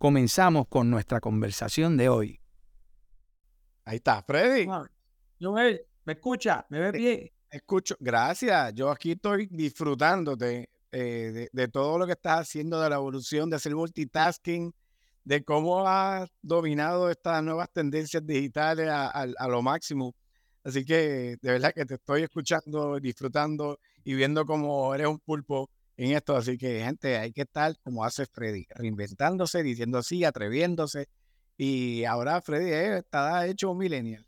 comenzamos con nuestra conversación de hoy. Ahí está, Freddy. Joel, ¿me escucha? ¿Me ve bien? Escucho, gracias. Yo aquí estoy disfrutándote eh, de, todo lo que estás haciendo, de la evolución, de hacer multitasking, de cómo has dominado estas nuevas tendencias digitales a, lo máximo. Así que de verdad que te estoy escuchando, disfrutando y viendo cómo eres un pulpo en esto. Así que, gente, hay que estar como hace Freddy, reinventándose, diciendo sí, atreviéndose. Y ahora Freddy eh, está hecho un millennial.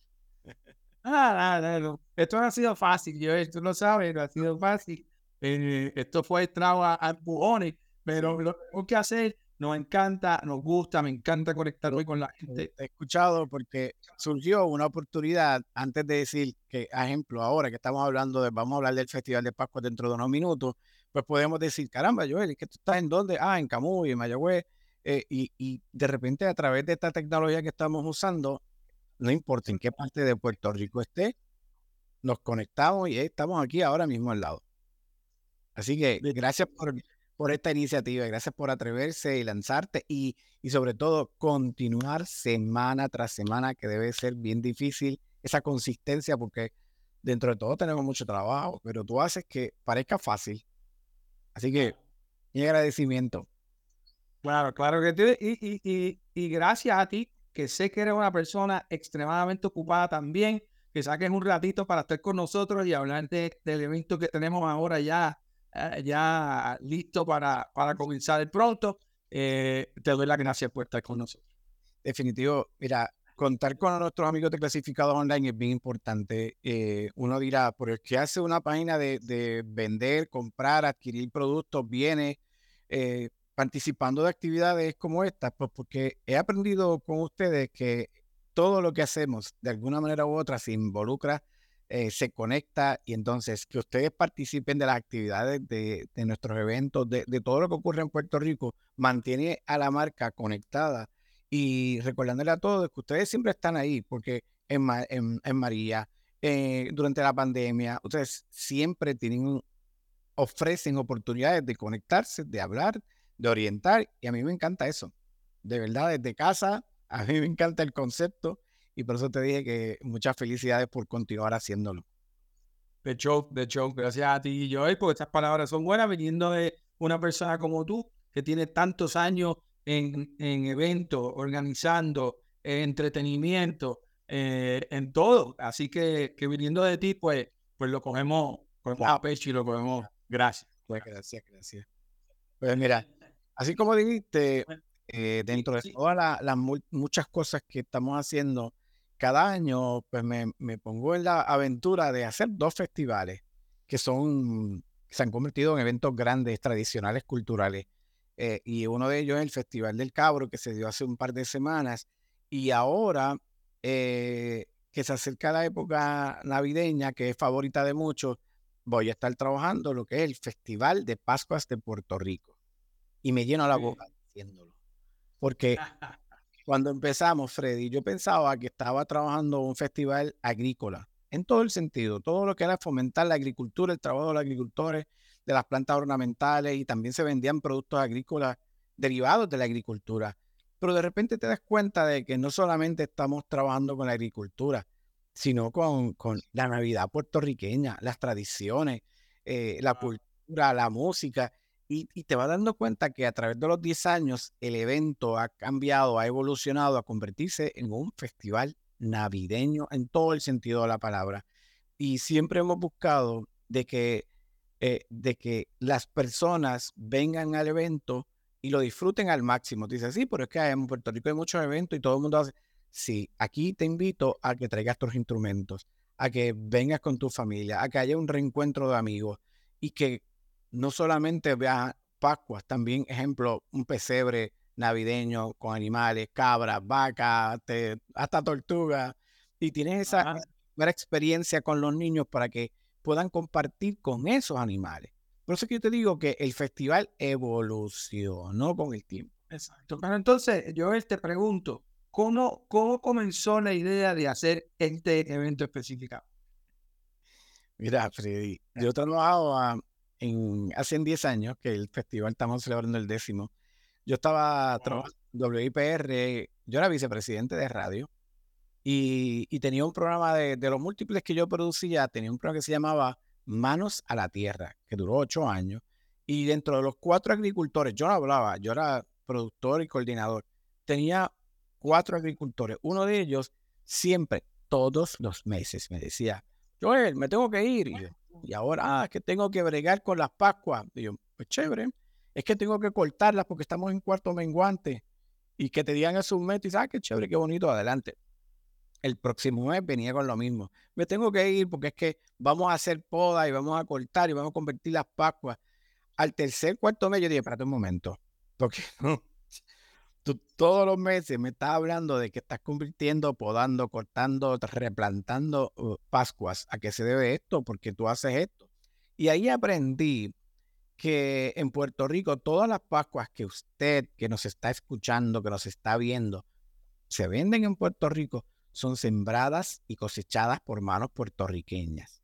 Ah, no, Esto no ha sido fácil, yo, esto no sabes, no ha sido fácil. Eh, esto fue trago a, empujones, pero lo que tengo que hacer nos encanta, nos gusta, me encanta conectar hoy con la gente. He escuchado porque surgió una oportunidad antes de decir que, ejemplo, ahora que estamos hablando de, vamos a hablar del Festival de Pascua dentro de unos minutos, pues podemos decir, caramba, Joel, que tú estás en dónde? Ah, en Camuy, en Mayagüez. Eh, y, y de repente a través de esta tecnología que estamos usando, no importa en qué parte de Puerto Rico esté, nos conectamos y estamos aquí ahora mismo al lado. Así que gracias por, por esta iniciativa, gracias por atreverse y lanzarte y, y sobre todo continuar semana tras semana, que debe ser bien difícil esa consistencia porque dentro de todo tenemos mucho trabajo, pero tú haces que parezca fácil. Así que mi agradecimiento. Claro, claro que sí. Y, y, y, gracias a ti, que sé que eres una persona extremadamente ocupada también, que saques un ratito para estar con nosotros y hablar del evento que tenemos ahora ya eh, ya listo para, para comenzar pronto. Eh, te doy las gracias por estar con nosotros. Definitivo, mira, contar con nuestros amigos de clasificados online es bien importante. Eh, uno dirá, ¿por qué hace una página de, de vender, comprar, adquirir productos, bienes, participando de actividades como estas? Pues porque he aprendido con ustedes que todo lo que hacemos, de alguna manera u otra, se involucra eh, se conecta y entonces que ustedes participen de las actividades de, nuestros eventos, de, todo lo que ocurre en Puerto Rico, mantiene a la marca conectada y recordándole a todos que ustedes siempre están ahí, porque en, en, María, eh, durante la pandemia, ustedes siempre tienen, ofrecen oportunidades de conectarse, de hablar, de orientar y a mí me encanta eso. De verdad, desde casa, a mí me encanta el concepto y por eso te dije que muchas felicidades por continuar haciéndolo. De show, de show. Gracias a ti yo, porque estas palabras son buenas viniendo de una persona como tú, que tiene tantos años en, en eventos, organizando, en entretenimiento, eh, en todo. Así que, que viniendo de ti, pues, pues lo cogemos, cogemos a pecho y lo cogemos. Gracias. Pues gracias, gracias. Pues mira, así como dijiste, eh, dentro de todas las muchas cosas que estamos haciendo, cada año pues me, pongo en la aventura de hacer dos festivales que son, se han convertido en eventos grandes, tradicionales, culturales. Eh, y uno de ellos es el Festival del Cabro, que se dio hace un par de semanas. Y ahora eh, que se acerca la época navideña, que es favorita de muchos, voy a estar trabajando lo que es el Festival de Pascuas de Puerto Rico. Y me lleno la boca haciéndolo. Porque Cuando empezamos, Freddy, yo pensaba que estaba trabajando un festival agrícola, en todo el sentido, todo lo que era fomentar la agricultura, el trabajo de los agricultores, de las plantas ornamentales y también se vendían productos agrícolas derivados de la agricultura. Pero de repente te das cuenta de que no solamente estamos trabajando con la agricultura, sino con, con la Navidad puertorriqueña, las tradiciones, eh, la cultura, la música. Y, te vas dando cuenta que a través de los 10 años el evento ha cambiado, ha evolucionado a convertirse en un festival navideño en todo el sentido de la palabra. Y siempre hemos buscado de que, eh, de que las personas vengan al evento y lo disfruten al máximo. Dice, sí, pero es que en Puerto Rico hay muchos eventos y todo el mundo hace. Sí, aquí te invito a que traigas tus instrumentos, a que vengas con tu familia, a que haya un reencuentro de amigos y que no solamente veas Pascuas, también, ejemplo, un pesebre navideño con animales, cabras, vacas, hasta tortugas, y tienes esa primera experiencia con los niños para que puedan compartir con esos animales. Por eso es que yo te digo que el festival evolucionó con el tiempo. Exacto. Pero entonces, yo te pregunto, ¿cómo, ¿cómo comenzó la idea de hacer este evento específico? Mira, Freddy, yo trabajaba en, hace 10 años que el festival estamos celebrando el décimo. Yo estaba trabajando en WIPR, yo era vicepresidente de radio y, tenía un programa de, los múltiples que yo producía, tenía un programa que se llamaba Manos a la Tierra, que duró ocho años. Y dentro de los cuatro agricultores, yo no hablaba, yo era productor y coordinador. Tenía cuatro agricultores. Uno de ellos siempre, todos los meses, me decía, Joel, me tengo que ir. Y, ahora, ah, que tengo que bregar con las Pascuas. Y yo, pues chévere, es que tengo que cortarlas porque estamos en cuarto menguante. Y que te digan eso un y dices, ah, qué chévere, qué bonito, adelante el próximo mes venía con lo mismo. Me tengo que ir porque es que vamos a hacer poda y vamos a cortar y vamos a convertir las Pascuas. Al tercer, cuarto mes, yo dije, espérate un momento, porque tú todos los meses me estás hablando de que estás convirtiendo, podando, cortando, replantando uh, Pascuas. ¿A qué se debe esto? Porque tú haces esto. Y ahí aprendí que en Puerto Rico todas las Pascuas que usted, que nos está escuchando, que nos está viendo, se venden en Puerto Rico, son sembradas y cosechadas por manos puertorriqueñas.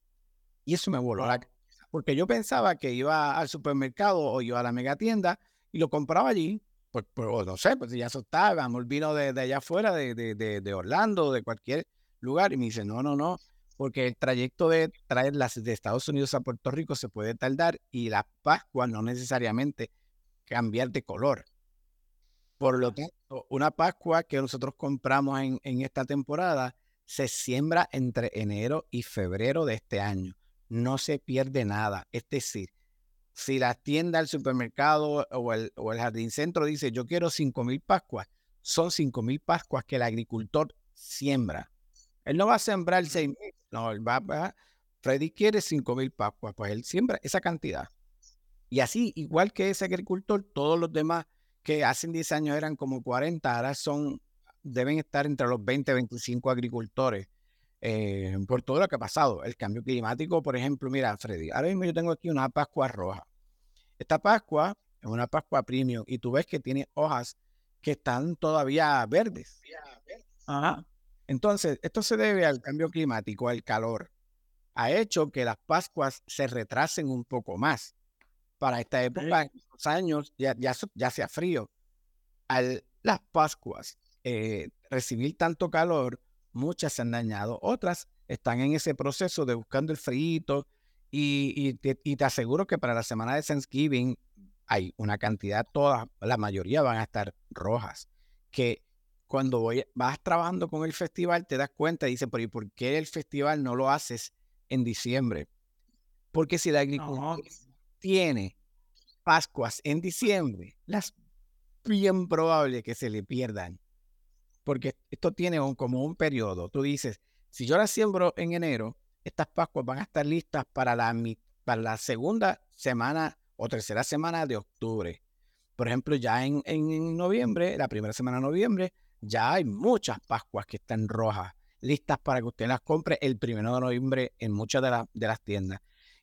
Y eso me voló la cabeza, porque yo pensaba que iba al supermercado o iba a la megatienda y lo compraba allí, pues, pues no sé, pues ya eso estaba, el vino de, allá afuera, de, de, de, Orlando, de cualquier lugar, y me dice, no, no, no, porque el trayecto de traerlas de Estados Unidos a Puerto Rico se puede tardar y la Pascua no necesariamente cambiar de color. Por lo tanto, una Pascua que nosotros compramos en, esta temporada se siembra entre enero y febrero de este año. No se pierde nada. Es decir, si la tienda, el supermercado o el, o el jardín centro dice yo quiero 5 mil Pascuas, son 5 mil Pascuas que el agricultor siembra. Él no va a sembrar 6 mil, no, él va, va, Freddy quiere 5 mil Pascuas, pues él siembra esa cantidad. Y así, igual que ese agricultor, todos los demás que hace 10 años eran como 40, ahora son, deben estar entre los 20 y 25 agricultores eh, por todo lo que ha pasado. El cambio climático, por ejemplo, mira, Freddy, ahora mismo yo tengo aquí una Pascua roja. Esta Pascua es una Pascua premium y tú ves que tiene hojas que están todavía verdes. Ajá. Entonces, esto se debe al cambio climático, al calor. Ha hecho que las Pascuas se retrasen un poco más para esta época, en los años, ya, ya, ya sea frío. Al las Pascuas eh, recibir tanto calor, muchas se han dañado, otras están en ese proceso de buscando el frío y, y, te, y, te, aseguro que para la semana de Thanksgiving hay una cantidad, todas, la mayoría van a estar rojas, que cuando voy, vas trabajando con el festival te das cuenta y dices, pero ¿y por qué el festival no lo haces en diciembre? Porque si la agricultura tiene Pascuas en diciembre, las bien probable que se le pierdan. Porque esto tiene un, como un periodo. Tú dices, si yo las siembro en enero, estas Pascuas van a estar listas para la, para la segunda semana o tercera semana de octubre. Por ejemplo, ya en, en noviembre, la primera semana de noviembre, ya hay muchas Pascuas que están rojas, listas para que usted las compre el primero de noviembre en muchas de, de las tiendas.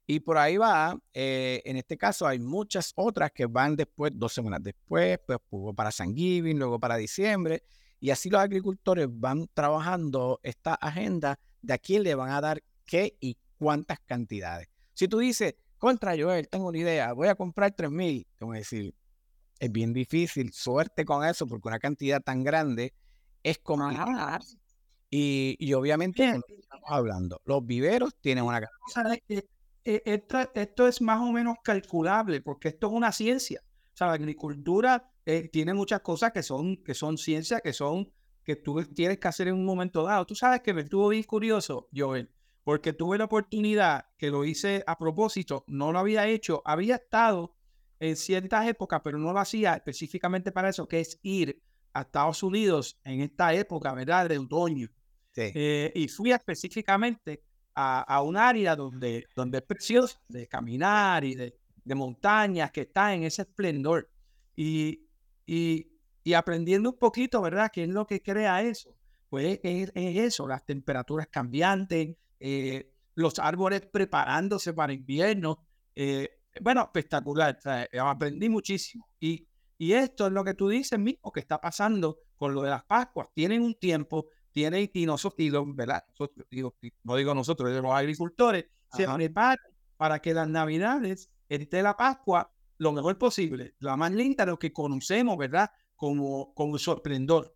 Y por ahí va, eh, en este caso hay muchas otras que van después, dos semanas después, pues, para San Giving, luego para diciembre. Y así los agricultores van trabajando esta agenda de a quién le van a dar qué y cuántas cantidades. Si tú dices, contra Joel, tengo una idea, voy a comprar 3 mil, te voy a decir, es bien difícil, suerte con eso, porque una cantidad tan grande es como... Y, y obviamente, estamos hablando, los viveros tienen una cantidad e, esto, es más o menos calculable porque esto es una ciencia. O sea, la agricultura eh, tiene muchas cosas que son, que son ciencia, que son que tú tienes que hacer en un momento dado. Tú sabes que me estuvo bien curioso, Joel, porque tuve la oportunidad que lo hice a propósito, no lo había hecho, había estado en ciertas épocas, pero no lo hacía específicamente para eso, que es ir a Estados Unidos en esta época, ¿verdad? De otoño. Eh, y fui específicamente a, un área donde, donde es precioso de caminar y de, de montañas que está en ese esplendor. Y, y y aprendiendo un poquito, ¿verdad? ¿Qué es lo que crea eso? Pues es, eso, las temperaturas cambiantes, eh, los árboles preparándose para invierno. Eh, bueno, espectacular. aprendí muchísimo. Y, y esto es lo que tú dices mismo que está pasando con lo de las Pascuas. Tienen un tiempo, tienen, y nosotros, ¿verdad? no digo nosotros, los agricultores, se preparan para que las Navidades, esté la Pascua, lo mejor posible, la más linda, lo que conocemos, ¿verdad? Como, como sorprendor.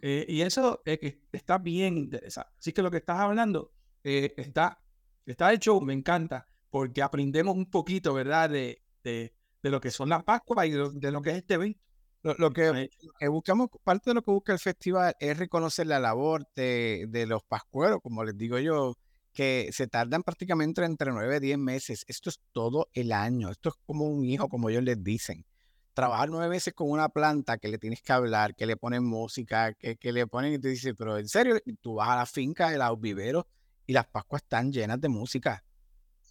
Eh, y eso está bien interesante. Así que lo que estás hablando eh, está, está hecho, me encanta, porque aprendemos un poquito, ¿verdad? De, de, lo que son las Pascuas y de lo, que es este evento. Lo, que, buscamos, parte de lo que busca el festival es reconocer la labor de, de los pascueros, como les digo yo, que se tardan prácticamente entre 9 y 10 meses. Esto es todo el año. Esto es como un hijo, como ellos les dicen. Trabajar nueve meses con una planta que le tienes que hablar, que le ponen música, que, que le ponen y te dices, pero en serio, tú vas a la finca de los viveros y las Pascuas están llenas de música.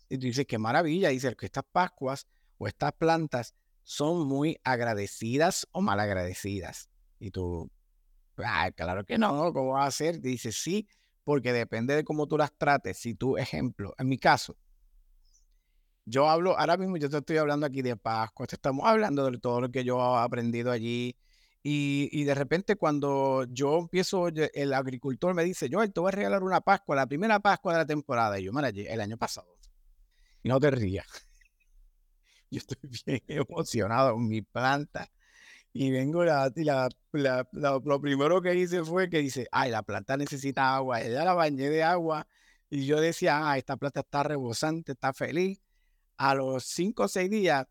Y tú dices, qué maravilla. Dice que estas Pascuas o estas plantas son muy agradecidas o mal agradecidas. Y tú, claro que no, ¿cómo vas a hacer? Dices, sí, porque depende de cómo tú las trates. Si tú, ejemplo, en mi caso, yo hablo, ahora mismo yo te estoy hablando aquí de Pascua, estamos hablando de todo lo que yo he aprendido allí. Y, de repente cuando yo empiezo, el agricultor me dice, yo te voy a regalar una Pascua, la primera Pascua de la temporada. Y yo, mira, el año pasado. Y no te rías. Yo estoy bien emocionado con mi planta y vengo la, la, lo primero que hice fue que dice, ay, la planta necesita agua. Ella la bañé de agua y yo decía, ah, esta planta está rebosante, está feliz. A los cinco o seis días,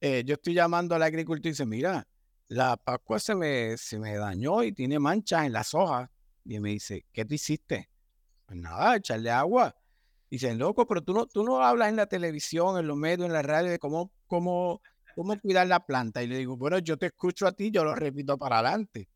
eh, yo estoy llamando al agricultor y dice, mira, la pascua se me, se me dañó y tiene manchas en las hojas. Y me dice, ¿qué te hiciste? Pues nada, echarle agua. Dicen, loco, pero tú no, tú no hablas en la televisión, en los medios, en la radio de cómo, cómo ¿cómo cuidar la planta? Y le digo, bueno, yo te escucho a ti, yo lo repito para adelante.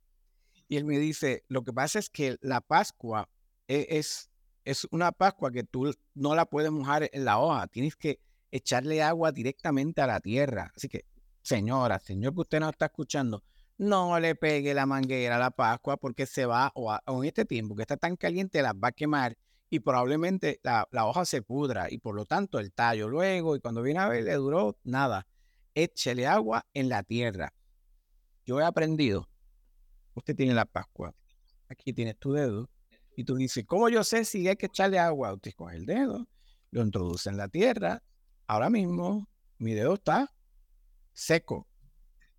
Y él me dice, lo que pasa es que la Pascua e-, es, es una Pascua que tú no la puedes mojar en la hoja, tienes que echarle agua directamente a la tierra. Así que, señora, señor que usted no está escuchando, no le pegue la manguera a la Pascua porque se va, o, en este tiempo que está tan caliente, las va a quemar y probablemente la, la, hoja se pudra y por lo tanto el tallo luego y cuando viene a ver le duró nada échele agua en la tierra. Yo he aprendido, usted tiene la Pascua, aquí tienes tu dedo, y tú dices, ¿cómo yo sé si hay que echarle agua? Usted coge el dedo, lo introduce en la tierra, ahora mismo mi dedo está seco.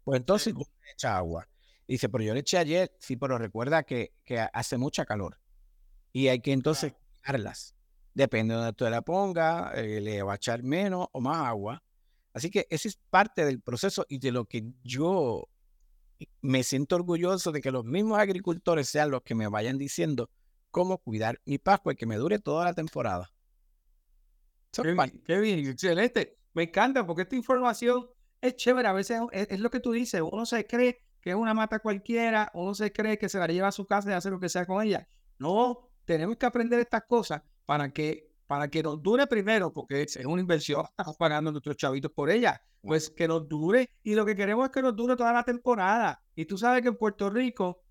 Pues entonces echa agua. dice, pero yo le eché ayer, sí, pero recuerda que, que hace mucha calor. Y hay que entonces Depende de donde tú la ponga, eh, le va a echar menos o más agua. Así que ese es parte del proceso y de lo que yo me siento orgulloso de que los mismos agricultores sean los que me vayan diciendo cómo cuidar mi Pascua y que me dure toda la temporada. Qué bien, excelente. Me encanta porque esta información es chévere. A veces es, lo que tú dices. Uno se cree que es una mata cualquiera, uno se cree que se la lleva a su casa y hace lo que sea con ella. No, tenemos que aprender estas cosas para que para que nos dure primero, porque es una inversión, estamos pagando nuestros chavitos por ella, pues que nos dure y lo que queremos es que nos dure toda la temporada. Y tú sabes que en Puerto Rico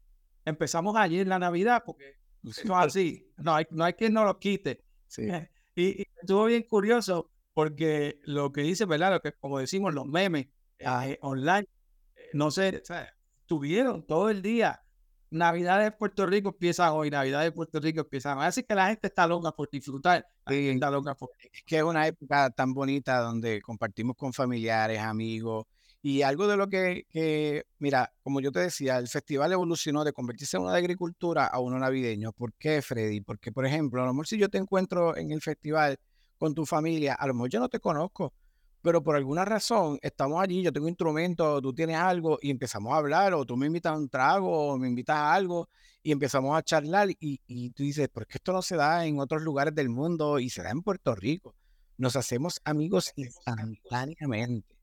empezamos ayer la Navidad, porque eso es así, no hay, no hay quien nos lo quite. Sí. Y, estuvo bien curioso porque lo que dice, ¿verdad? Lo que, como decimos, los memes eh, online, eh, no sé, tuvieron todo el día Navidad de Puerto Rico empieza hoy, Navidad de Puerto Rico empieza hoy. Así que la gente está loca por disfrutar. está loca por... Es que es una época tan bonita donde compartimos con familiares, amigos. Y algo de lo que, que, mira, como yo te decía, el festival evolucionó de convertirse en una de agricultura a uno navideño. ¿Por qué, Freddy? Porque, por ejemplo, a lo mejor si yo te encuentro en el festival con tu familia, a lo mejor yo no te conozco, pero por alguna razón estamos allí, yo tengo instrumento, tú tienes algo y empezamos a hablar, o tú me invitas a un trago, o me invitas a algo y empezamos a charlar y, y tú dices, ¿por qué esto no se da en otros lugares del mundo y se da en Puerto Rico? Nos hacemos amigos instantáneamente.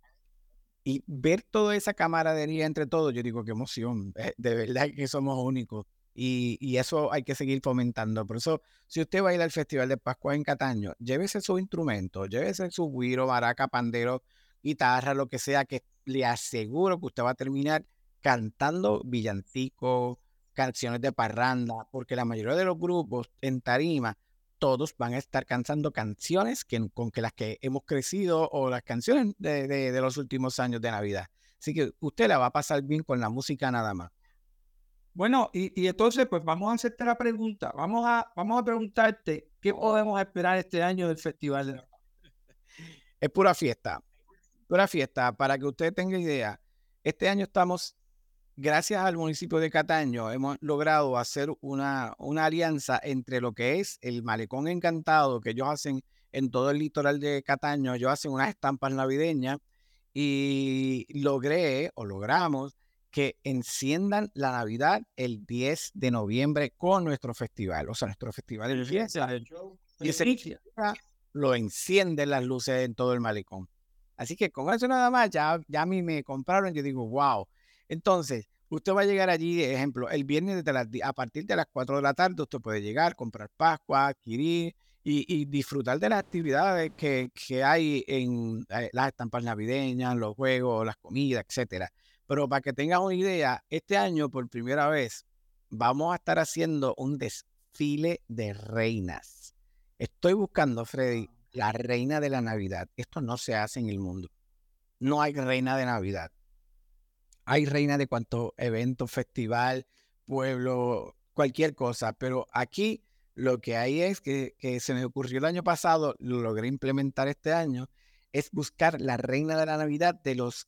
Y ver toda esa camaradería entre todos, yo digo, qué emoción, eh, de verdad que somos únicos. Y, eso hay que seguir fomentando. Por eso, si usted va a ir al Festival de Pascua en Cataño, llévese su instrumento, llévese su guiro, baraca, pandero, guitarra, lo que sea, que le aseguro que usted va a terminar cantando villancicos, canciones de parranda, porque la mayoría de los grupos en tarima, todos van a estar cantando canciones que, con que las que hemos crecido o las canciones de, de los últimos años de Navidad. Así que usted la va a pasar bien con la música nada más. Bueno, y, entonces, pues vamos a hacerte la pregunta. Vamos a, vamos a preguntarte qué podemos esperar este año del Festival de la Es pura fiesta. Pura fiesta. Para que usted tenga idea, este año estamos, gracias al municipio de Cataño, hemos logrado hacer una, una alianza entre lo que es el Malecón Encantado, que ellos hacen en todo el litoral de Cataño. Ellos hacen unas estampas navideñas y logré o logramos que enciendan la Navidad el 10 de noviembre con nuestro festival. O sea, nuestro festival de fiesta. Y ese lo encienden las luces en todo el malecón. Así que con eso nada más, ya, ya a mí me compraron, yo digo, wow. Entonces, usted va a llegar allí, ejemplo, el viernes a partir de las 4 de la tarde, usted puede llegar, comprar Pascua, adquirir y, disfrutar de las actividades que, que hay en eh, las estampas navideñas, los juegos, las comidas, etcétera. Pero para que tengas una idea, este año por primera vez vamos a estar haciendo un desfile de reinas. Estoy buscando, Freddy, la reina de la Navidad. Esto no se hace en el mundo. No hay reina de Navidad. Hay reina de cuanto evento, festival, pueblo, cualquier cosa. Pero aquí lo que hay es que, que se me ocurrió el año pasado, lo logré implementar este año, es buscar la reina de la Navidad de los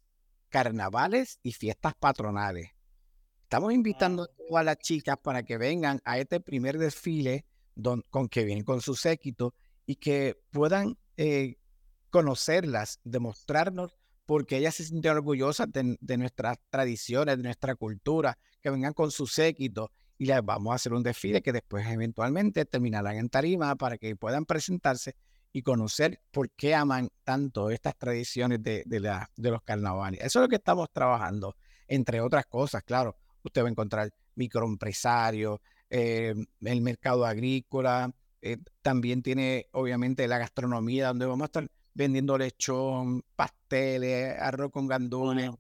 carnavales y fiestas patronales. Estamos invitando a todas las chicas para que vengan a este primer desfile con que vienen con su séquito y que puedan eh, conocerlas, demostrarnos porque ellas se sienten orgullosas de, nuestras tradiciones, de nuestra cultura, que vengan con su séquito y les vamos a hacer un desfile que después eventualmente terminarán en tarima para que puedan presentarse y conocer por qué aman tanto estas tradiciones de, la, de los carnavales. Eso es lo que estamos trabajando, entre otras cosas, claro. Usted va a encontrar microempresarios, eh, el mercado agrícola, eh, también tiene obviamente la gastronomía, donde vamos a estar vendiendo lechón, pasteles, arroz con gandules.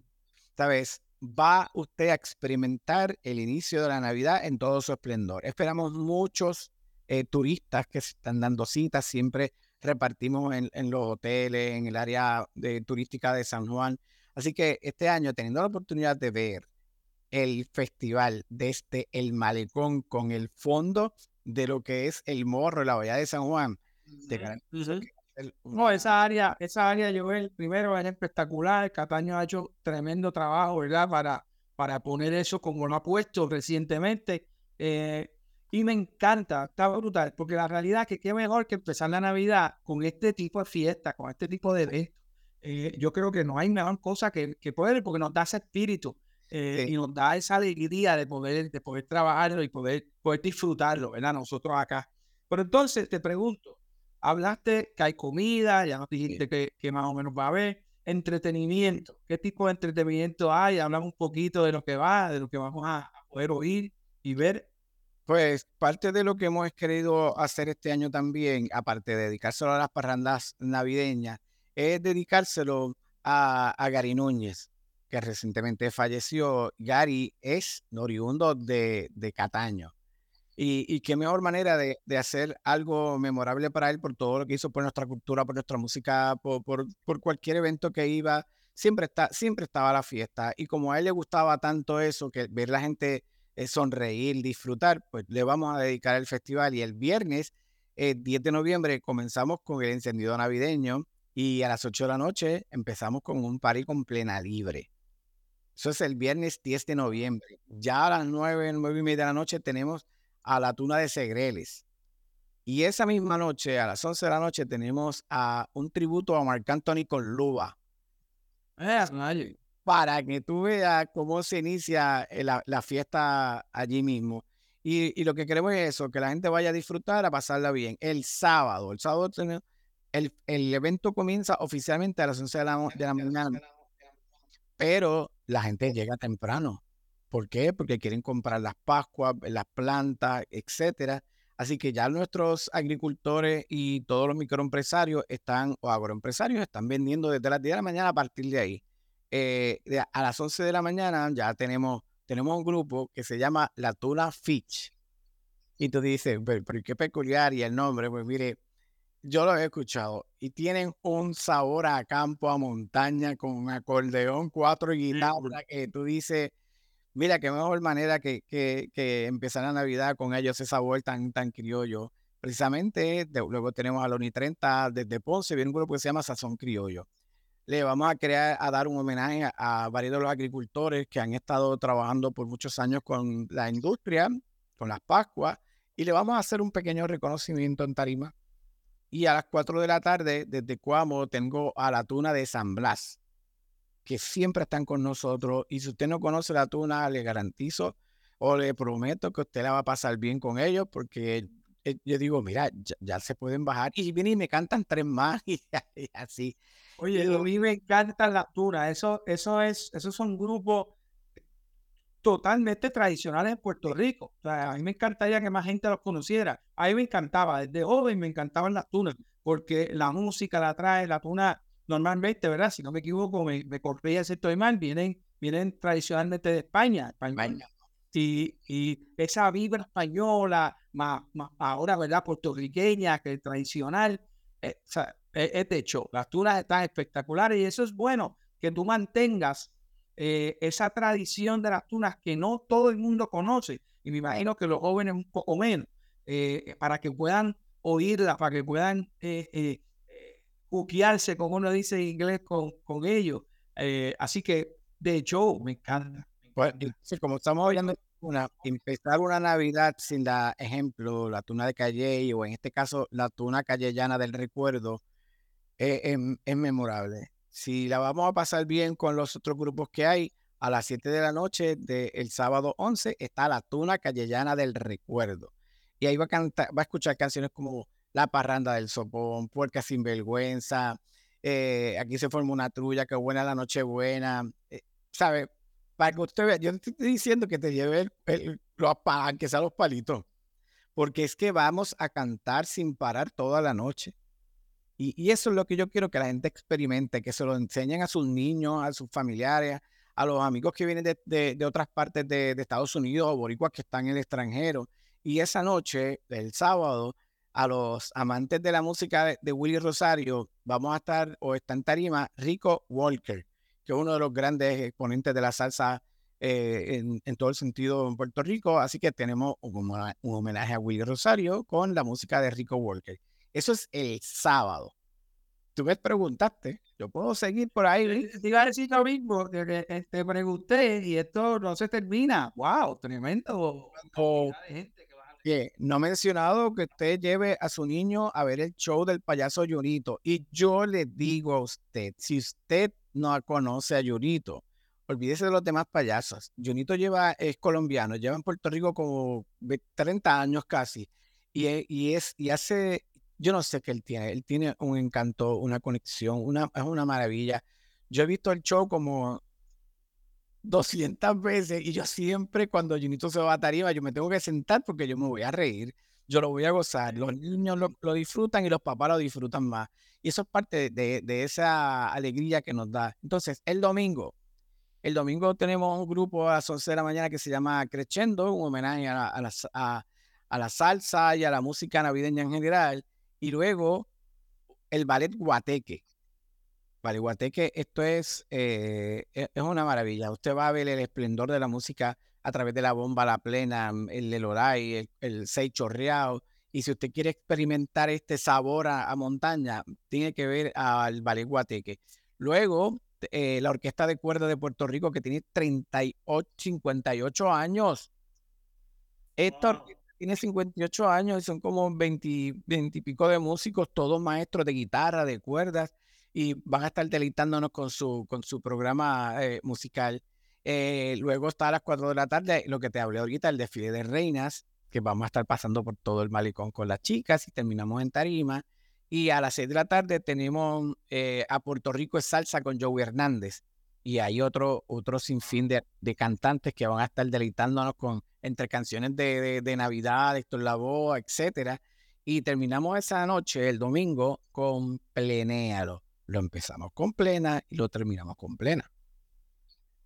¿Sabes? Va usted a experimentar el inicio de la Navidad en todo su esplendor. Esperamos muchos eh, turistas que se están dando citas, siempre repartimos en, los hoteles, en el área de, turística de San Juan. Así que este año, teniendo la oportunidad de ver el festival desde el malecón con el fondo de lo que es el morro, la bahía de San Juan, no, esa área, esa área, el primero es espectacular. Cataño ha hecho tremendo trabajo, ¿verdad? Para, para poner eso como lo ha puesto recientemente. Eh, y me encanta, está brutal, porque la realidad es que qué mejor que empezar la Navidad con este tipo de fiesta, con este tipo de eventos. Eh, yo creo que no hay mejor cosa que, que poder, porque nos da ese espíritu eh, y nos da esa alegría de poder, de poder trabajarlo y poder, poder disfrutarlo, ¿verdad? Nosotros acá. Pero entonces te pregunto, hablaste que hay comida, ya nos dijiste que, que, más o menos va a haber entretenimiento. ¿Qué tipo de entretenimiento hay? Hablamos un poquito de lo que va, de lo que vamos a poder oír y ver pues parte de lo que hemos querido hacer este año también, aparte de dedicárselo a las parrandas navideñas, es dedicárselo a, Gary Núñez, que recientemente falleció. Gary es oriundo de, de Cataño. Y, qué mejor manera de, hacer algo memorable para él por todo lo que hizo por nuestra cultura, por nuestra música, por, por, cualquier evento que iba. Siempre, está, siempre estaba la fiesta. Y como a él le gustaba tanto eso, que ver la gente es sonreír, disfrutar, pues le vamos a dedicar el festival y el viernes, el eh, 10 de noviembre, comenzamos con el encendido navideño y a las 8 de la noche empezamos con un party con plena libre. Eso es el viernes 10 de noviembre. Ya a las 9, 9 y media de la noche tenemos a la tuna de Segreles. Y esa misma noche, a las 11 de la noche, tenemos a un tributo a Marc Anthony con Luba. Eh, para que tú veas cómo se inicia eh, la, fiesta allí mismo. Y, lo que queremos es eso, que la gente vaya a disfrutar, a pasarla bien. El sábado, el sábado el, el evento comienza oficialmente a las 11 de la, de la mañana, pero la gente llega temprano. ¿Por qué? Porque quieren comprar las pascuas, las plantas, etcétera. Así que ya nuestros agricultores y todos los microempresarios están, o agroempresarios, están vendiendo desde las 10 de la mañana a partir de ahí. Eh, a las 11 de la mañana ya tenemos, tenemos un grupo que se llama La Tuna Fitch. Y tú dices, pero, qué peculiar y el nombre, pues mire, yo lo he escuchado y tienen un sabor a campo, a montaña, con un acordeón, cuatro guitarras, que tú dices, mira, qué mejor manera que, que, que empezar la Navidad con ellos, ese sabor tan, tan criollo. Precisamente, luego tenemos a Loni 30 desde Ponce, viene un grupo que se llama Sazón Criollo. Le vamos a crear, a dar un homenaje a, varios de los agricultores que han estado trabajando por muchos años con la industria, con las Pascuas, y le vamos a hacer un pequeño reconocimiento en Tarima. Y a las 4 de la tarde, desde Cuamo, tengo a la tuna de San Blas, que siempre están con nosotros. Y si usted no conoce la tuna, le garantizo o le prometo que usted la va a pasar bien con ellos, porque eh, yo digo, mira, ya, se pueden bajar. Y vienen y me cantan tres más y, así. Oye, a mí me encanta la tuna. Eso, eso es, esos son grupos totalmente tradicionales en Puerto Rico. O sea, a mí me encantaría que más gente los conociera. A mí me encantaba, desde joven me encantaban las tunas, porque la música la trae, la tuna normalmente, ¿verdad? Si no me equivoco, me, me corría si estoy mal, vienen, vienen tradicionalmente de España. España. Y, y, esa vibra española, más, ahora, ¿verdad? Puertorriqueña, que tradicional, eh, es, es de hecho, las tunas están espectaculares y eso es bueno, que tú mantengas eh, esa tradición de las tunas que no todo el mundo conoce, y me imagino que los jóvenes un poco menos, eh, para que puedan oírla, para que puedan eh, eh como uno dice en inglés, con, con ellos. así que, de hecho, me encanta. Pues, como estamos oyendo una, empezar una Navidad sin la ejemplo, la tuna de Calle, o en este caso la tuna callellana del recuerdo, es memorable si la vamos a pasar bien con los otros grupos que hay, a las 7 de la noche del sábado 11 está la Tuna Callellana del Recuerdo. Y ahí va a, cantar, va a escuchar canciones como La Parranda del Sopón, Puerca Sin Vergüenza, eh, Aquí se forma una trulla, que buena la noche buena. Eh, ¿Sabe? Para que usted vea, yo te estoy diciendo que te lleve el, los, que sea los palitos. Porque es que vamos a cantar sin parar toda la noche. Y, eso es lo que yo quiero que la gente experimente, que se lo enseñen a sus niños, a sus familiares, a los amigos que vienen de, otras partes de, Estados Unidos o boricuas que están en el extranjero. Y esa noche, el sábado, a los amantes de la música de, Willy Rosario, vamos a estar, o está en tarima, Rico Walker, que es uno de los grandes exponentes de la salsa eh, en, todo el sentido en Puerto Rico. Así que tenemos un, un homenaje a Willy Rosario con la música de Rico Walker. Eso es el sábado. Tú me preguntaste, yo puedo seguir por ahí. Te iba a decir lo mismo, que, te pregunté y esto no se termina. ¡Wow! Tremendo. no he mencionado que usted lleve a su niño a ver el show del payaso Yurito. Y yo le digo a usted, si usted no conoce a Yurito, olvídese de los demás payasos. Yurito lleva, es colombiano, lleva en Puerto Rico como 30 años casi. Y, y, es, y hace yo no sé qué él tiene. Él tiene un encanto, una conexión, una, es una maravilla. Yo he visto el show como 200 veces y yo siempre cuando Junito se va a tarima, yo me tengo que sentar porque yo me voy a reír, yo lo voy a gozar. Los niños lo, disfrutan y los papás lo disfrutan más. Y eso es parte de, de, esa alegría que nos da. Entonces, el domingo, el domingo tenemos un grupo a las 11 de la mañana que se llama Crescendo, un homenaje a, la, a, a la salsa y a la música navideña en general. Y luego el ballet guateque. Ballet guateque, esto es, eh, e, es una maravilla. Usted va a ver el esplendor de la música a través de la bomba La Plena, mm, el Leloray, el, el Seis Chorreado. Y si usted quiere experimentar este sabor a, montaña, tiene que ver al ballet guateque. Luego, eh, la Orquesta de Cuerda de Puerto Rico, que tiene 38, 58 años. Esta tiene 58 años y son como 20, y pico de músicos, todos maestros de guitarra, de cuerdas, y van a estar deleitándonos con su, con su programa eh, musical. Eh, luego está a las 4 de la tarde, lo que te hablé ahorita, el desfile de reinas, que vamos a estar pasando por todo el malecón con las chicas y terminamos en Tarima. Y a las 6 de la tarde tenemos eh, a Puerto Rico es salsa con Joey Hernández y hay otro, otro sinfín de, de, cantantes que van a estar deleitándonos con entre canciones de, de, Navidad, Héctor Lavoe, etcétera. Y terminamos esa noche, el domingo, con Plenéalo. Lo empezamos con plena y lo terminamos con plena.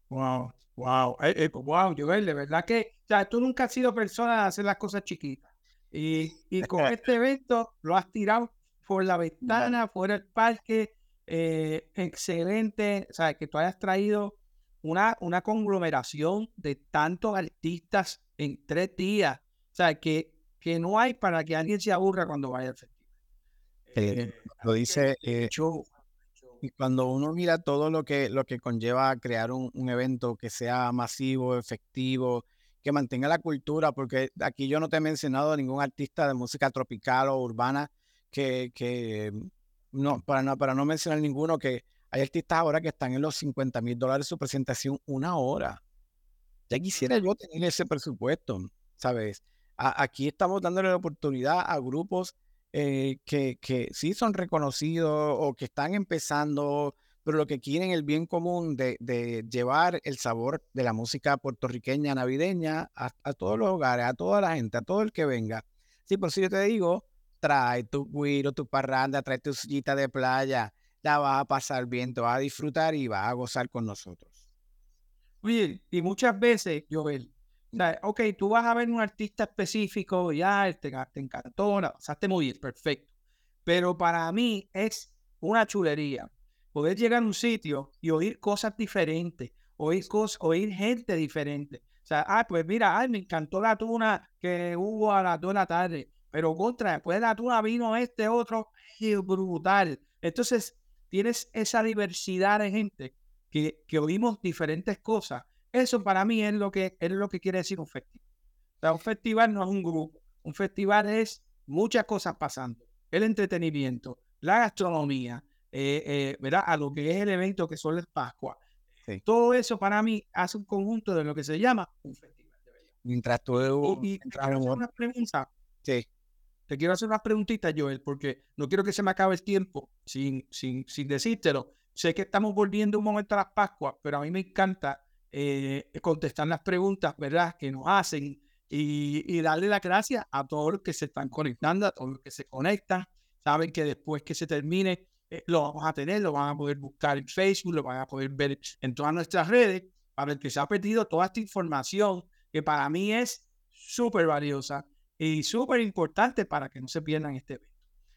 Wow, wow, eh, eh, wow, Joel, de verdad que, o sea, tú nunca has sido persona de hacer las cosas chiquitas. Y, y con este evento lo has tirado por la ventana, fuera del parque, eh, excelente, o sea, que tú hayas traído una, una conglomeración de tantos artistas en tres días, o sea, que, que no hay para que alguien se aburra cuando vaya al festival. Eh, lo dice, eh, y cuando uno mira todo lo que, lo que conlleva crear un, un, evento que sea masivo, efectivo, que mantenga la cultura, porque aquí yo no te he mencionado ningún artista de música tropical o urbana que, que no, para no, para no mencionar ninguno, que hay artistas ahora que están en los 50 mil dólares su presentación una hora. Ya quisiera yo tener ese presupuesto, ¿sabes? aquí estamos dándole la oportunidad a grupos eh, que, que sí son reconocidos o que están empezando, pero lo que quieren el bien común de, de llevar el sabor de la música puertorriqueña navideña a, a, todos los hogares, a toda la gente, a todo el que venga. Sí, por si yo te digo, trae tu guiro, tu parranda, trae tu sillita de playa, la vas a pasar bien, te vas a disfrutar y vas a gozar con nosotros. Oye, y muchas veces, Joel, o sea, ok, tú vas a ver un artista específico, ya te, te encantó, la pasaste muy bien, perfecto. Pero para mí es una chulería poder llegar a un sitio y oír cosas diferentes, oír, cosas, oír gente diferente. O sea, ah, pues mira, ay, me encantó la tuna que hubo a las 2 de la tarde, pero contra, después de la tuna vino este otro, brutal. Entonces, tienes esa diversidad de gente que, que oímos diferentes cosas eso para mí es lo que, es lo que quiere decir un festival. O sea, un festival no es un grupo. Un festival es muchas cosas pasando. El entretenimiento, la gastronomía, eh, eh, ¿verdad? A lo que es el evento que son las Pascua. Todo eso para mí hace un conjunto de lo que se llama un festival. Mientras tú... Y, hacer una pregunta. Sí. Te quiero hacer unas preguntitas, Joel, porque no quiero que se me acabe el tiempo sin, sin, sin decírtelo. Sé que estamos volviendo un momento a las Pascuas, pero a mí me encanta eh, contestar las preguntas, ¿verdad?, que nos hacen y, darle las gracias a todos los que se están conectando, a todos los que se conectan. Saben que después que se termine, eh, lo vamos a tener, lo van a poder buscar en Facebook, lo van a poder ver en todas nuestras redes, para el que se ha perdido toda esta información que para mí es súper valiosa y súper importante para que no se pierdan este evento.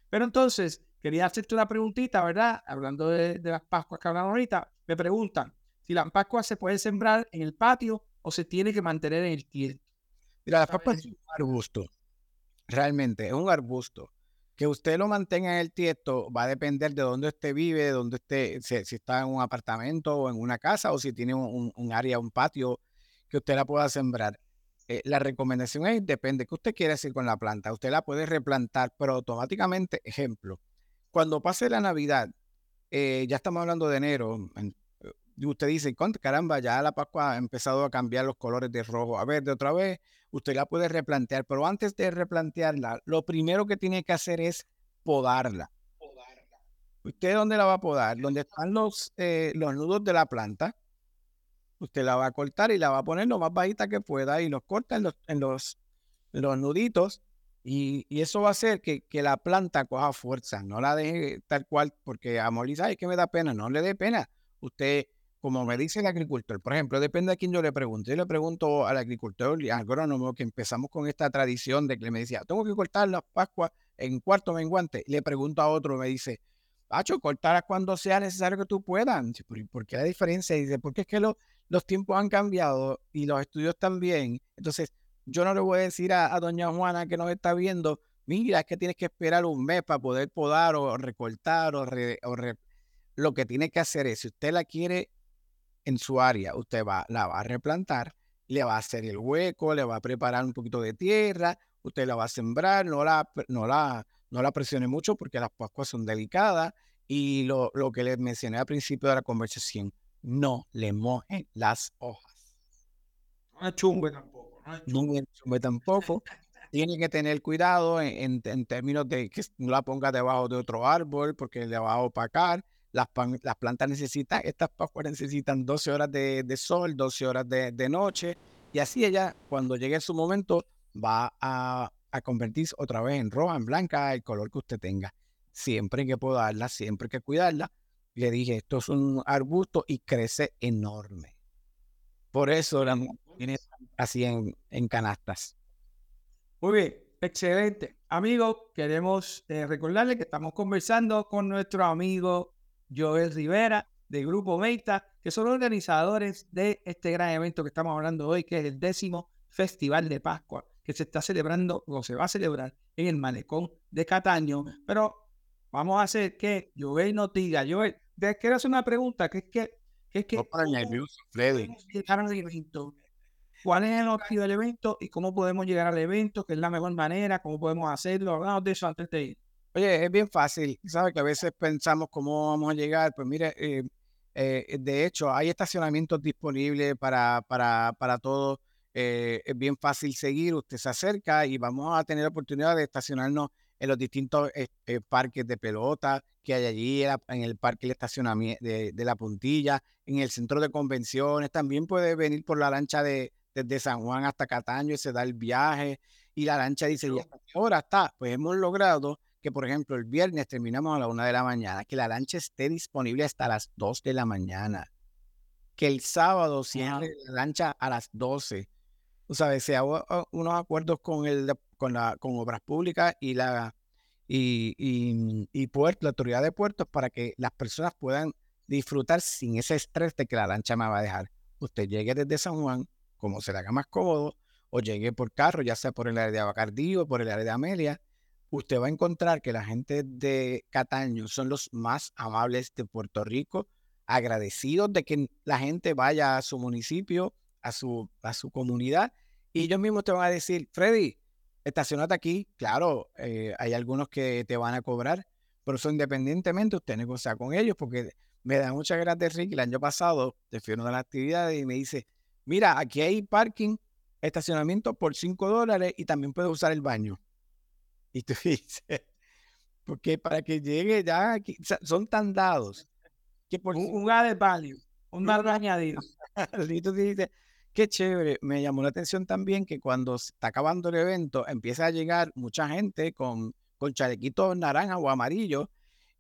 Pero entonces, quería hacerte una preguntita, ¿verdad? Hablando de, de las Pascuas que hablamos ahorita, me preguntan, si la pascua se puede sembrar en el patio o se tiene que mantener en el tiesto. Mira, la pascua es un arbusto. Realmente, es un arbusto. Que usted lo mantenga en el tiesto va a depender de dónde usted vive, de dónde esté, si, está en un apartamento o en una casa o si tiene un, área, un patio que usted la pueda sembrar. Eh, la recomendación es, depende, ¿qué usted quiere hacer con la planta? Usted la puede replantar, pero automáticamente, ejemplo, cuando pase la Navidad, eh, ya estamos hablando de enero, y usted dice, caramba, ya la Pascua ha empezado a cambiar los colores de rojo a verde otra vez, usted la puede replantear, pero antes de replantearla, lo primero que tiene que hacer es podarla. ¿Usted dónde la va a podar? Donde están los, eh, los nudos de la planta. Usted la va a cortar y la va a poner lo más bajita que pueda y los corta en los, en los, los nuditos y, y, eso va a hacer que, que, la planta coja fuerza, no la deje tal cual, porque a Molisa es que me da pena, no le dé pena. Usted como me dice el agricultor, por ejemplo, depende a quién yo le pregunto. Yo le pregunto al agricultor y al agrónomo que empezamos con esta tradición de que me decía, tengo que cortar las Pascuas en cuarto menguante. Le pregunto a otro, me dice, Pacho, cortarlas cuando sea necesario que tú puedas. ¿Por qué la diferencia? Dice, porque es que los tiempos han cambiado y los estudios también. Entonces, yo no le voy a decir a, doña Juana que nos está viendo, mira, es que tienes que esperar un mes para poder podar o recortar o, lo que tiene que hacer es, si usted la quiere en su área, usted la va a replantar, le va a hacer el hueco, le va a preparar un poquito de tierra, usted la va a sembrar, no la, no la, no la presione mucho porque las pascuas son delicadas y lo, lo que les mencioné al principio de la conversación, no le mojen las hojas. No chumbe tampoco. No chumbe tampoco. Tiene que tener cuidado en, en, términos de que no la ponga debajo de otro árbol porque le va a opacar las, plantas necesitan, estas pascuas necesitan 12 horas de, sol, 12 horas de, noche, y así ella, cuando llegue su momento, va a, convertirse otra vez en roja, en blanca, el color que usted tenga. Siempre hay que podarla, siempre hay que cuidarla. Le dije, esto es un arbusto y crece enorme. Por eso la tiene así en, en canastas. Muy bien, excelente. Amigos, queremos eh, recordarles que estamos conversando con nuestro amigo Joel Rivera del Grupo Meita, que son organizadores de este gran evento que estamos hablando hoy, que es el décimo Festival de Pascua, que se está celebrando o se va a celebrar en el Malecón de Cataño. Pero vamos a hacer que Joel nos diga, Joel, te quiero hacer una pregunta, que es que... Que es que No para nervioso, Freddy. ¿Cuál es el objetivo del evento y cómo podemos llegar al evento? ¿Qué es la mejor manera? ¿Cómo podemos hacerlo? Hablamos de eso antes de ir. Oye, es bien fácil. Sabes que a veces pensamos cómo vamos a llegar. Pues mire, eh, eh, de hecho, hay estacionamientos disponibles para, para, para todos. Eh, es bien fácil seguir. Usted se acerca y vamos a tener la oportunidad de estacionarnos en los distintos eh, eh, parques de pelota que hay allí, en, el parque de estacionamiento de, de la puntilla, en el centro de convenciones. También puede venir por la lancha de, desde San Juan hasta Cataño y se da el viaje. Y la lancha dice, ¿y hasta qué hora está? Pues hemos logrado que, por ejemplo, el viernes terminamos a la una de la mañana, que la lancha esté disponible hasta las 2 de la mañana, que el sábado cierre la lancha a las 12. Tú sabes, se hago unos acuerdos con, el, con, Obras Públicas y la, y, y, y puerto, la autoridad de puertos para que las personas puedan disfrutar sin ese estrés de que la lancha me va a dejar. Usted llegue desde San Juan, como se le haga más cómodo, o llegue por carro, ya sea por el área de Abacardí o por el área de Amelia, usted va a encontrar que la gente de Cataño son los más amables de Puerto Rico, agradecidos de que la gente vaya a su municipio, a su, a su comunidad, y ellos mismos te van a decir, Freddy, estacionate aquí. Claro, eh, hay algunos que te van a cobrar, pero eso independientemente usted negocia con ellos, porque me da mucha gracia, Ricky. El año pasado te fui a una de las actividades y me dice, mira, aquí hay parking, estacionamiento por 5 dólares y también puedes usar el baño. Y tú dices, porque para que llegue ya, aquí, son tan dados que por Un, un added value, un valor añadido. y tú dices, qué chévere. Me llamó la atención también que cuando está acabando el evento, empieza a llegar mucha gente con, con chalequitos naranja o amarillo.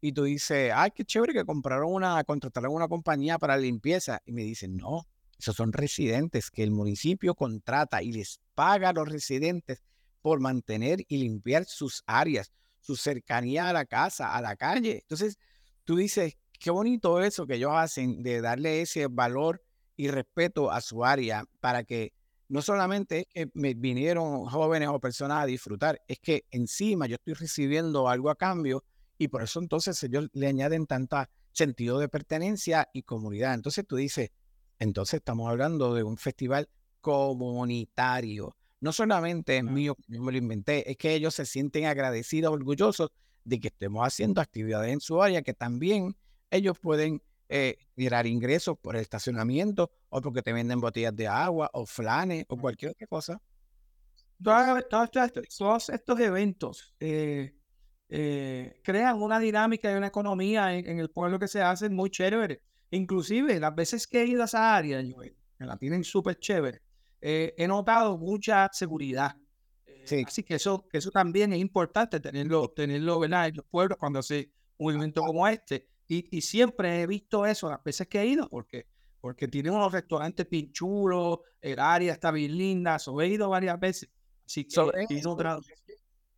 Y tú dices, ay, qué chévere que compraron una, contrataron una compañía para limpieza. Y me dicen, no, esos son residentes que el municipio contrata y les paga a los residentes por mantener y limpiar sus áreas, su cercanía a la casa, a la calle. Entonces, tú dices, qué bonito eso que ellos hacen de darle ese valor y respeto a su área para que no solamente es que me vinieron jóvenes o personas a disfrutar, es que encima yo estoy recibiendo algo a cambio y por eso entonces ellos le añaden tanta sentido de pertenencia y comunidad. Entonces tú dices, entonces estamos hablando de un festival comunitario. No solamente es mío, yo me lo inventé, es que ellos se sienten agradecidos, orgullosos de que estemos haciendo actividades en su área que también ellos pueden eh, generar ingresos por el estacionamiento o porque te venden botellas de agua o flanes o cualquier otra cosa. Todas- todas estas- todos estos eventos eh, eh, crean una dinámica y una economía en, en el pueblo que se hace muy chévere. Inclusive, las veces que he ido a esa área, Joel, que la tienen súper chévere, eh, he notado mucha seguridad. Eh, Sí. Así que eso, eso también es importante tenerlo, tenerlo ¿verdad? en los pueblos cuando hace un evento como este. Y, y siempre he visto eso las veces que he ido, porque, porque tienen unos restaurantes bien chulos, el área está bien linda, so, he ido varias veces. Así que notado-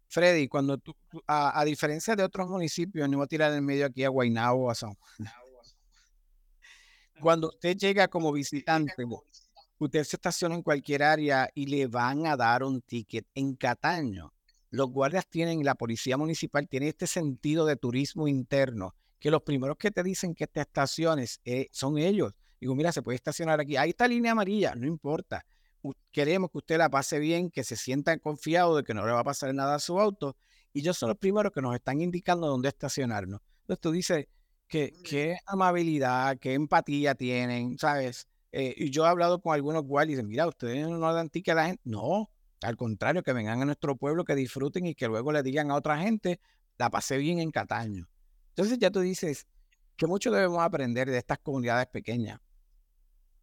Freddy, cuando tú, tú- a, a diferencia de otros municipios, no voy a tirar en medio aquí a Guaynabo o a San Juan. Cuando usted llega como visitante, usted se estaciona en cualquier área y le van a dar un ticket. En Cataño, los guardias tienen, la policía municipal tiene este sentido de turismo interno, que los primeros que te dicen que te estaciones eh, son ellos. Digo, mira, se puede estacionar aquí. Ahí está línea amarilla, no importa. Queremos que usted la pase bien, que se sienta confiado de que no le va a pasar nada a su auto. Y ellos son los primeros que nos están indicando dónde estacionarnos. Entonces tú dices, que, qué amabilidad, qué empatía tienen, ¿sabes? Eh, y yo he hablado con algunos guardias y dicen, mira, ustedes no dan ticket a la gente. No, al contrario, que vengan a nuestro pueblo, que disfruten y que luego le digan a otra gente, la pasé bien en Cataño. Entonces ya tú dices que mucho debemos aprender de estas comunidades pequeñas.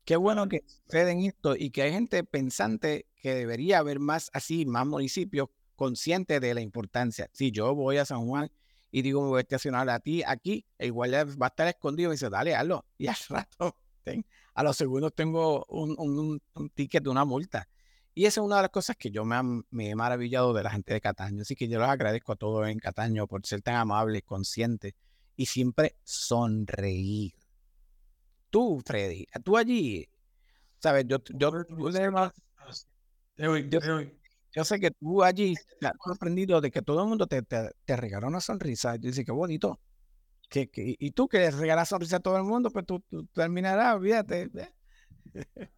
Qué bueno que suceden esto y que hay gente pensante que debería haber más así, más municipios conscientes de la importancia. Si yo voy a San Juan y digo, me voy a estacionar a ti aquí, el guardia va a estar escondido y me dice, dale, hazlo. Y al rato existen. A los segundos tengo un, un, un ticket una multa. Y esa es una de las cosas que yo me, me, he maravillado de la gente de Cataño. Así que yo los agradezco a todos en Cataño por ser tan amables, conscientes y siempre sonreír. Tú, Freddy, tú allí, sabes, yo, yo, yo, sé que tú allí has aprendido de que todo el mundo te, te, te regaló una sonrisa. Yo dice, qué bonito. Que, que, y tú que regalas sonrisa a todo el mundo, pues tú, tú terminarás, olvídate.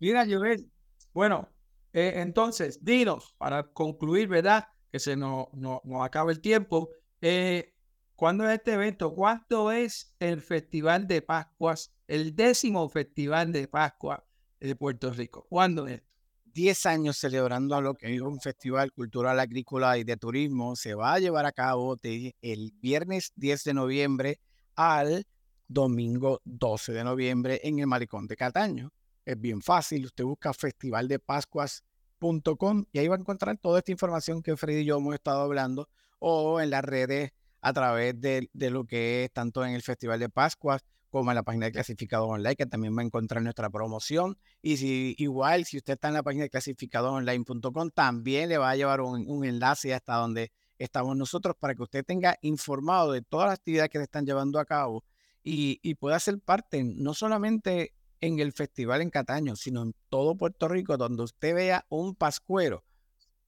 Mira, Joel, bueno, eh, entonces, dinos, para concluir, ¿verdad? Que se nos, no, acaba el tiempo. Eh, ¿Cuándo es este evento? ¿Cuánto es el Festival de Pascuas, el décimo Festival de Pascua de Puerto Rico? ¿Cuándo es? Diez años celebrando a lo que es un festival cultural, agrícola y de turismo. Se va a llevar a cabo el viernes 10 de noviembre al domingo 12 de noviembre en el Malecón de Cataño. Es bien fácil, usted busca festivaldepascuas.com y ahí va a encontrar toda esta información que Freddy y yo hemos estado hablando o en las redes a través de, lo que es tanto en el Festival de Pascuas como en la página de clasificado online, que también va a encontrar nuestra promoción. Y si igual, si usted está en la página de clasificadosonline.com, también le va a llevar un, enlace hasta donde estamos nosotros para que usted tenga informado de todas las actividades que se están llevando a cabo y, y pueda ser parte no solamente en el festival en Cataño, sino en todo Puerto Rico, donde usted vea un pascuero,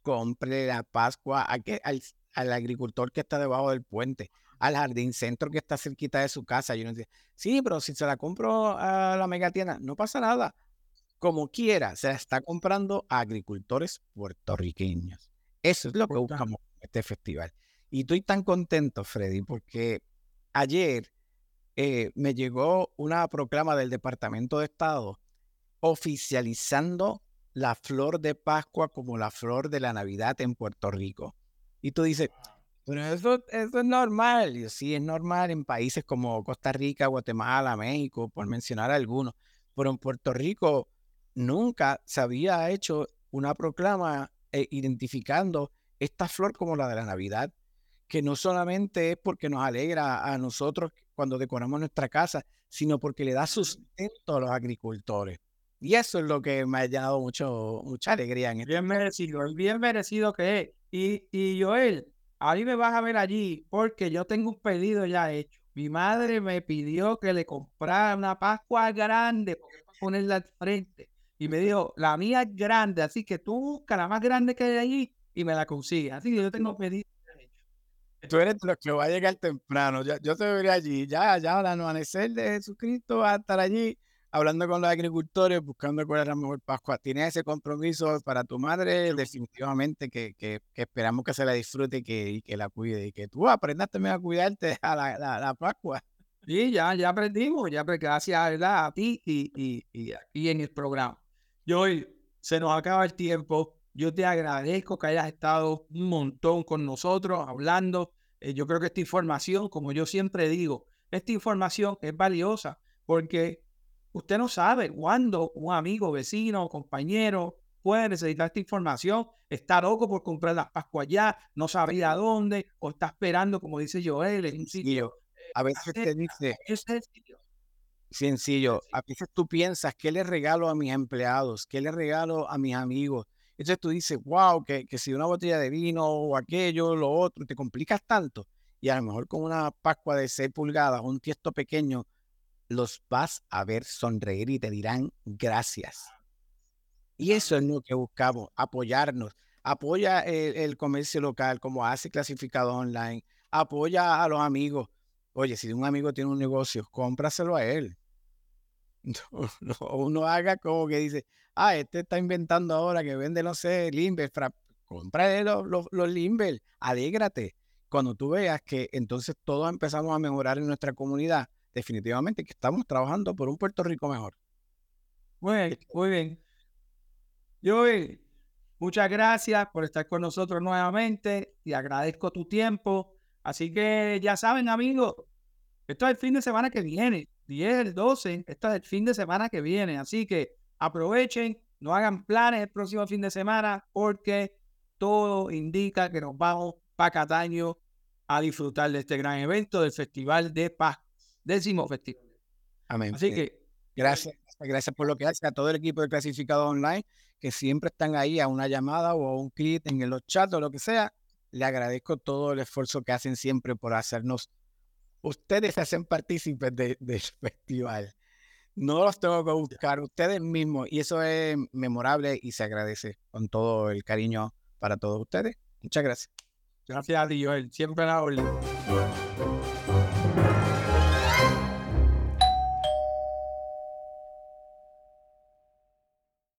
compre la Pascua al, al agricultor que está debajo del puente, al jardín centro que está cerquita de su casa. Y uno dice, sí, pero si se la compro a la megatienda, no pasa nada. Como quiera, se la está comprando a agricultores puertorriqueños. Eso es lo que buscamos en este festival. Y estoy tan contento, Freddy, porque ayer eh, me llegó una proclama del Departamento de Estado oficializando la flor de Pascua como la flor de la Navidad en Puerto Rico. Y tú dices, pero eso, eso es normal. Y sí, es normal en países como Costa Rica, Guatemala, México, por mencionar algunos. Pero en Puerto Rico nunca se había hecho una proclama eh, identificando esta flor como la de la Navidad, que no solamente es porque nos alegra a nosotros cuando decoramos nuestra casa, sino porque le da sustento a los agricultores. Y eso es lo que me ha llenado mucho, mucha alegría. En este bien merecido, el bien merecido que es. Y, y Joel, a mí me vas a ver allí porque yo tengo un pedido ya hecho. Mi madre me pidió que le comprara una Pascua grande para ponerla al frente. Y me dijo, la mía es grande, así que tú busca la más grande que hay allí y me la consigues. Así que yo tengo pedido Tú eres de los que va a llegar temprano. Yo, yo te veré allí, ya, ya al amanecer de Jesucristo, va a estar allí hablando con los agricultores, buscando cuál es la mejor Pascua. Tienes ese compromiso para tu madre, definitivamente que, que, que esperamos que se la disfrute y que, y que, la cuide y que tú aprendas también a cuidarte a la, la, la Pascua. Sí, ya, ya aprendimos, ya gracias a ti y, y, y aquí en el programa. Y hoy se nos acaba el tiempo. Yo te agradezco que hayas estado un montón con nosotros hablando. Eh, yo creo que esta información, como yo siempre digo, esta información es valiosa porque usted no sabe cuándo un amigo, vecino, compañero puede necesitar esta información, está loco por comprar las Pascuas ya, no sabe a dónde, o está esperando, como dice Joel, en un sitio. A veces te dice, sencillo, a veces tú piensas, ¿qué le regalo a mis empleados? ¿Qué le regalo a mis amigos? Entonces tú dices, wow, que, que si una botella de vino o aquello, lo otro, te complicas tanto. Y a lo mejor con una Pascua de 6 pulgadas, un tiesto pequeño, los vas a ver sonreír y te dirán gracias. Y eso es lo que buscamos, apoyarnos. Apoya el, comercio local como hace clasificado online. Apoya a los amigos. Oye, si un amigo tiene un negocio, cómpraselo a él. No, uno haga como que dice, ah, este está inventando ahora que vende, no sé, Limber, cómprale los, los, los Limber, alégrate. Cuando tú veas que entonces todos empezamos a mejorar en nuestra comunidad, definitivamente que estamos trabajando por un Puerto Rico mejor. Muy bien, muy bien. Yo, muchas gracias por estar con nosotros nuevamente y agradezco tu tiempo. Así que ya saben, amigos, esto es el fin de semana que viene. 10, 12, esto es el fin de semana que viene. Así que aprovechen, no hagan planes el próximo fin de semana porque todo indica que nos vamos para Cataño a disfrutar de este gran evento del Festival de Paz, décimo festival. Amén. Así Eh, que Gracias, gracias por lo que hace a todo el equipo de clasificados online, que siempre están ahí a una llamada o a un clic en los chats o lo que sea. Le agradezco todo el esfuerzo que hacen siempre por hacernos. Ustedes se hacen partícipes de- del festival. No los tengo que buscar, ustedes mismos. Y eso es memorable y se agradece con todo el cariño para todos ustedes. Muchas gracias. gracias a ti, Joel. Siempre la orden.